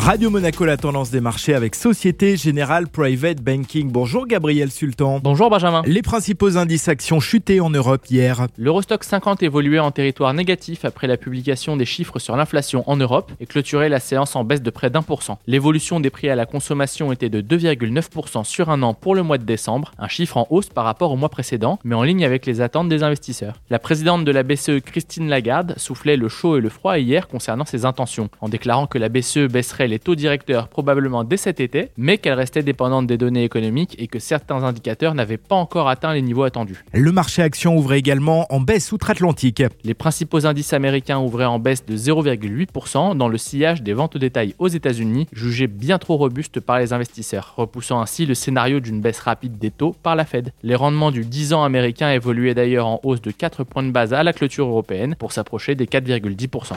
Radio Monaco, la tendance des marchés avec Société Générale Private Banking. Bonjour Gabriel Sultan. Bonjour Benjamin. Les principaux indices actions chutés en Europe hier. L'Eurostock 50 évoluait en territoire négatif après la publication des chiffres sur l'inflation en Europe et clôturait la séance en baisse de près d'un pour cent. L'évolution des prix à la consommation était de 2,9% sur un an pour le mois de décembre, un chiffre en hausse par rapport au mois précédent, mais en ligne avec les attentes des investisseurs. La présidente de la BCE, Christine Lagarde, soufflait le chaud et le froid hier concernant ses intentions, en déclarant que la BCE baisserait les taux directeurs probablement dès cet été, mais qu'elle restait dépendante des données économiques et que certains indicateurs n'avaient pas encore atteint les niveaux attendus. Le marché action ouvrait également en baisse outre-Atlantique. Les principaux indices américains ouvraient en baisse de 0,8% dans le sillage des ventes au détail aux États-Unis, jugées bien trop robustes par les investisseurs, repoussant ainsi le scénario d'une baisse rapide des taux par la Fed. Les rendements du 10 ans américain évoluaient d'ailleurs en hausse de 4 points de base à la clôture européenne pour s'approcher des 4,10%.